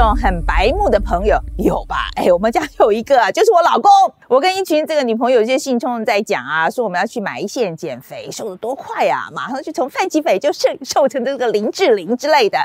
种很白目的朋友有吧？哎，我们家有一个，就是我老公。我跟一群这个女朋友，一些兴冲在讲啊，说我们要去埋线减肥，瘦的多快啊，马上就从范吉斐就瘦瘦成这个林志玲之类的，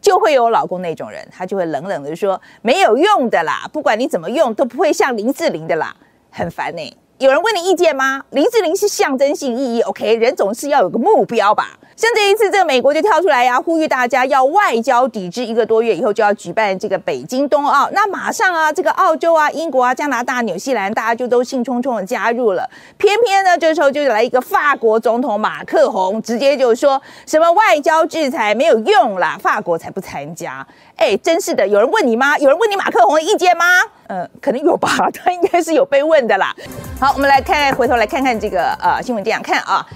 就会有我老公那种人，他就会冷冷的说没有用的啦，不管你怎么用都不会像林志玲的啦，很烦呢。有人问你意见吗？林志玲是象征性意义，OK，人总是要有个目标吧。像这一次，这个美国就跳出来呀，呼吁大家要外交抵制，一个多月以后就要举办这个北京冬奥。那马上啊，这个澳洲啊、英国啊、加拿大、纽西兰，大家就都兴冲冲的加入了。偏偏呢，这时候就来一个法国总统马克宏，直接就说什么外交制裁没有用啦，法国才不参加。哎，真是的，有人问你吗？有人问你马克宏的意见吗？呃，可能有吧，他应该是有被问的啦。好，我们来看，回头来看看这个呃新闻，这样看啊。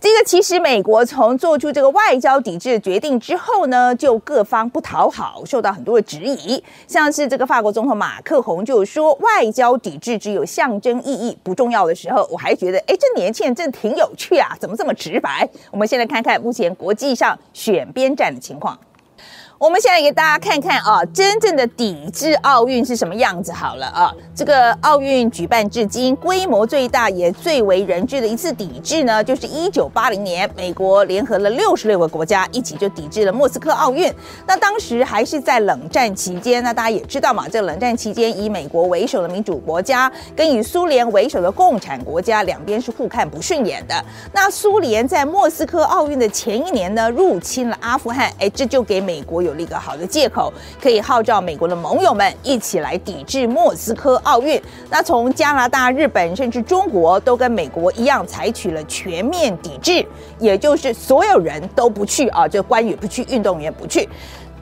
这个其实美国从做出这个外交抵制决定之后呢，就各方不讨好，受到很多的质疑。像是这个法国总统马克宏就说，外交抵制只有象征意义，不重要的时候，我还觉得，哎，这年轻人真挺有趣啊，怎么这么直白？我们先来看看目前国际上选边站的情况。我们现在给大家看看啊，真正的抵制奥运是什么样子好了啊。这个奥运举办至今，规模最大也最为人知的一次抵制呢，就是一九八零年，美国联合了六十六个国家一起就抵制了莫斯科奥运。那当时还是在冷战期间，那大家也知道嘛，这冷战期间以美国为首的民主国家跟以苏联为首的共产国家两边是互看不顺眼的。那苏联在莫斯科奥运的前一年呢，入侵了阿富汗，哎，这就给美国有。一个好的借口，可以号召美国的盟友们一起来抵制莫斯科奥运。那从加拿大、日本甚至中国都跟美国一样，采取了全面抵制，也就是所有人都不去啊，就关羽不去，运动员不去。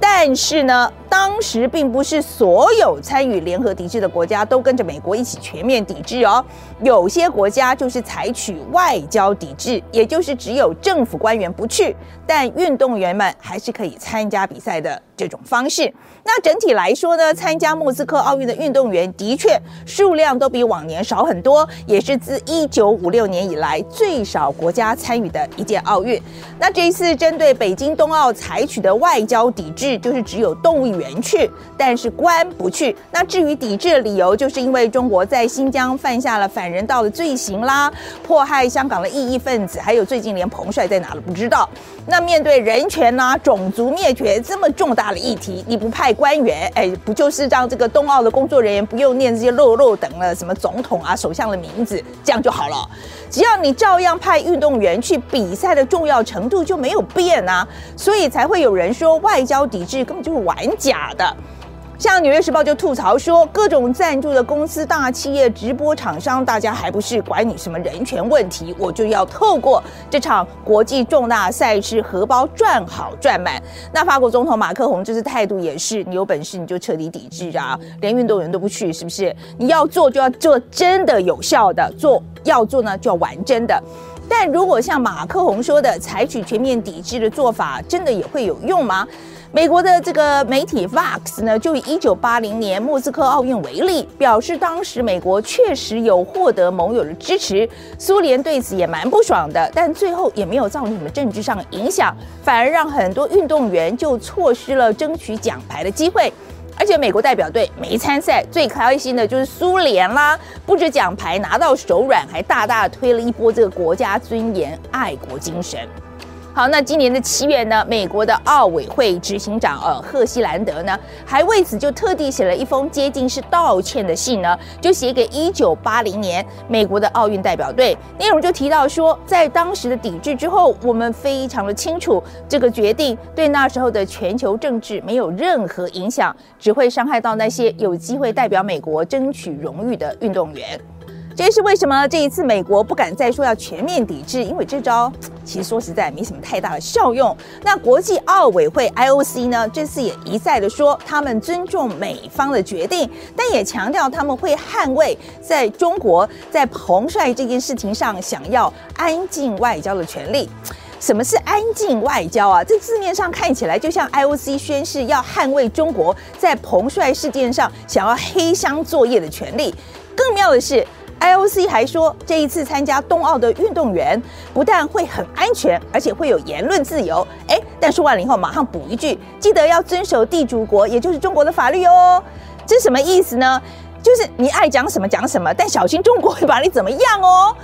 但是呢，当时并不是所有参与联合抵制的国家都跟着美国一起全面抵制哦。有些国家就是采取外交抵制，也就是只有政府官员不去，但运动员们还是可以参加比赛的这种方式。那整体来说呢，参加莫斯科奥运的运动员的确数量都比往年少很多，也是自一九五六年以来最少国家参与的一届奥运。那这一次针对北京冬奥采取的外交抵制，就是只有动物园去，但是官不去。那至于抵制的理由，就是因为中国在新疆犯下了反人道的罪行啦，迫害香港的异议分子，还有最近连彭帅在哪都不知道。那面对人权呐、种族灭绝这么重大议题，你不派官员，哎，不就是让这个冬奥的工作人员不用念这些漏漏等了什么总统啊、首相的名字，这样就好了？只要你照样派运动员去比赛的重要程度就没有变啊，所以才会有人说外交抵制根本就是玩假的。像《纽约时报》就吐槽说，各种赞助的公司、大企业、直播厂商，大家还不是管你什么人权问题，我就要透过这场国际重大赛事，荷包赚好赚满。那法国总统马克宏这次态度也是，你有本事你就彻底抵制啊，连运动员都不去，是不是？你要做就要做真的有效的，做要做呢就要玩真的。但如果像马克宏说的，采取全面抵制的做法，真的也会有用吗？美国的这个媒体 Vox 呢，就以一九八零年莫斯科奥运为例，表示当时美国确实有获得盟友的支持，苏联对此也蛮不爽的，但最后也没有造成什么政治上影响，反而让很多运动员就错失了争取奖牌的机会。而且美国代表队没参赛，最开心的就是苏联啦，不止奖牌拿到手软，还大大推了一波这个国家尊严、爱国精神。好，那今年的七月呢，美国的奥委会执行长呃赫西兰德呢，还为此就特地写了一封接近是道歉的信呢，就写给一九八零年美国的奥运代表队，内容就提到说，在当时的抵制之后，我们非常的清楚，这个决定对那时候的全球政治没有任何影响，只会伤害到那些有机会代表美国争取荣誉的运动员。这也是为什么这一次美国不敢再说要全面抵制，因为这招 其实说实在没什么太大的效用。那国际奥委会 IOC 呢，这次也一再的说他们尊重美方的决定，但也强调他们会捍卫在中国在彭帅这件事情上想要安静外交的权利。什么是安静外交啊？这字面上看起来就像 IOC 宣誓要捍卫中国在彭帅事件上想要黑箱作业的权利。更妙的是。IOC 还说，这一次参加冬奥的运动员不但会很安全，而且会有言论自由。哎，但说完了以后，马上补一句，记得要遵守地主国，也就是中国的法律哦。这什么意思呢？就是你爱讲什么讲什么，但小心中国会把你怎么样哦。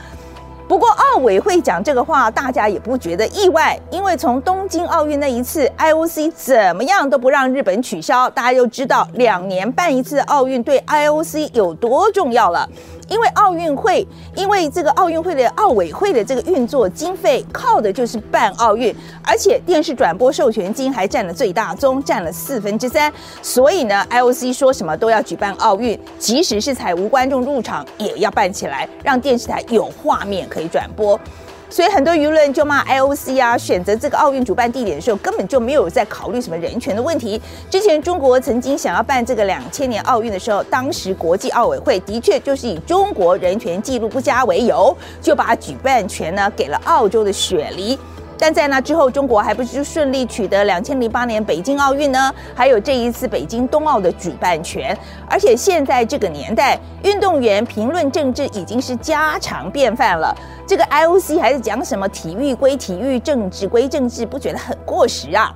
不过奥委会讲这个话，大家也不觉得意外，因为从东京奥运那一次，IOC 怎么样都不让日本取消，大家就知道两年办一次奥运对 IOC 有多重要了。因为奥运会，因为这个奥运会的奥委会的这个运作经费靠的就是办奥运，而且电视转播授权金还占了最大宗，占了四分之三。所以呢，IOC 说什么都要举办奥运，即使是才无观众入场，也要办起来，让电视台有画面可以转播。所以很多舆论就骂 IOC 啊，选择这个奥运主办地点的时候，根本就没有在考虑什么人权的问题。之前中国曾经想要办这个两千年奥运的时候，当时国际奥委会的确就是以中国人权记录不佳为由，就把举办权呢给了澳洲的雪梨。但在那之后，中国还不是顺利取得两千零八年北京奥运呢？还有这一次北京冬奥的举办权。而且现在这个年代，运动员评论政治已经是家常便饭了。这个 IOC 还在讲什么体育归体育，政治归政治，不觉得很过时啊？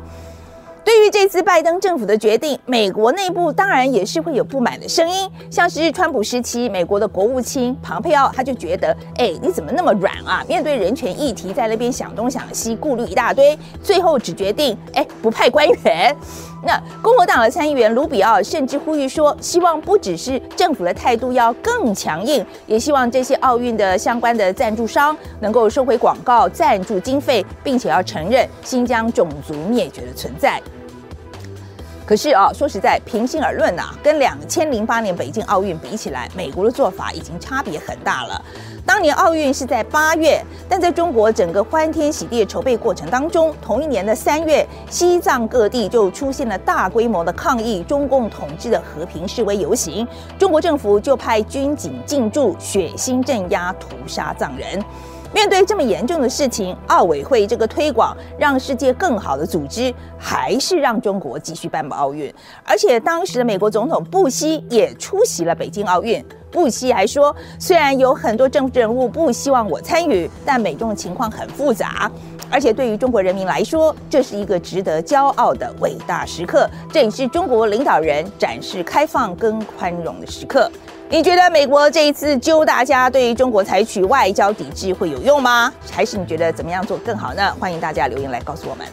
对于这次拜登政府的决定，美国内部当然也是会有不满的声音。像是川普时期，美国的国务卿庞佩奥他就觉得，哎，你怎么那么软啊？面对人权议题，在那边想东想西，顾虑一大堆，最后只决定，哎，不派官员。那共和党的参议员卢比奥甚至呼吁说，希望不只是政府的态度要更强硬，也希望这些奥运的相关的赞助商能够收回广告赞助经费，并且要承认新疆种族灭绝的存在。可是啊，说实在，平心而论呐，跟两千零八年北京奥运比起来，美国的做法已经差别很大了。当年奥运是在八月，但在中国整个欢天喜地的筹备过程当中，同一年的三月，西藏各地就出现了大规模的抗议中共统治的和平示威游行，中国政府就派军警进驻，血腥镇压，屠杀藏人。面对这么严重的事情，奥委会这个推广让世界更好的组织，还是让中国继续办奥运。而且当时的美国总统布希也出席了北京奥运。布希还说，虽然有很多政治人物不希望我参与，但美中的情况很复杂。而且对于中国人民来说，这是一个值得骄傲的伟大时刻。这也是中国领导人展示开放跟宽容的时刻。你觉得美国这一次揪大家对中国采取外交抵制会有用吗？还是你觉得怎么样做更好呢？欢迎大家留言来告诉我们。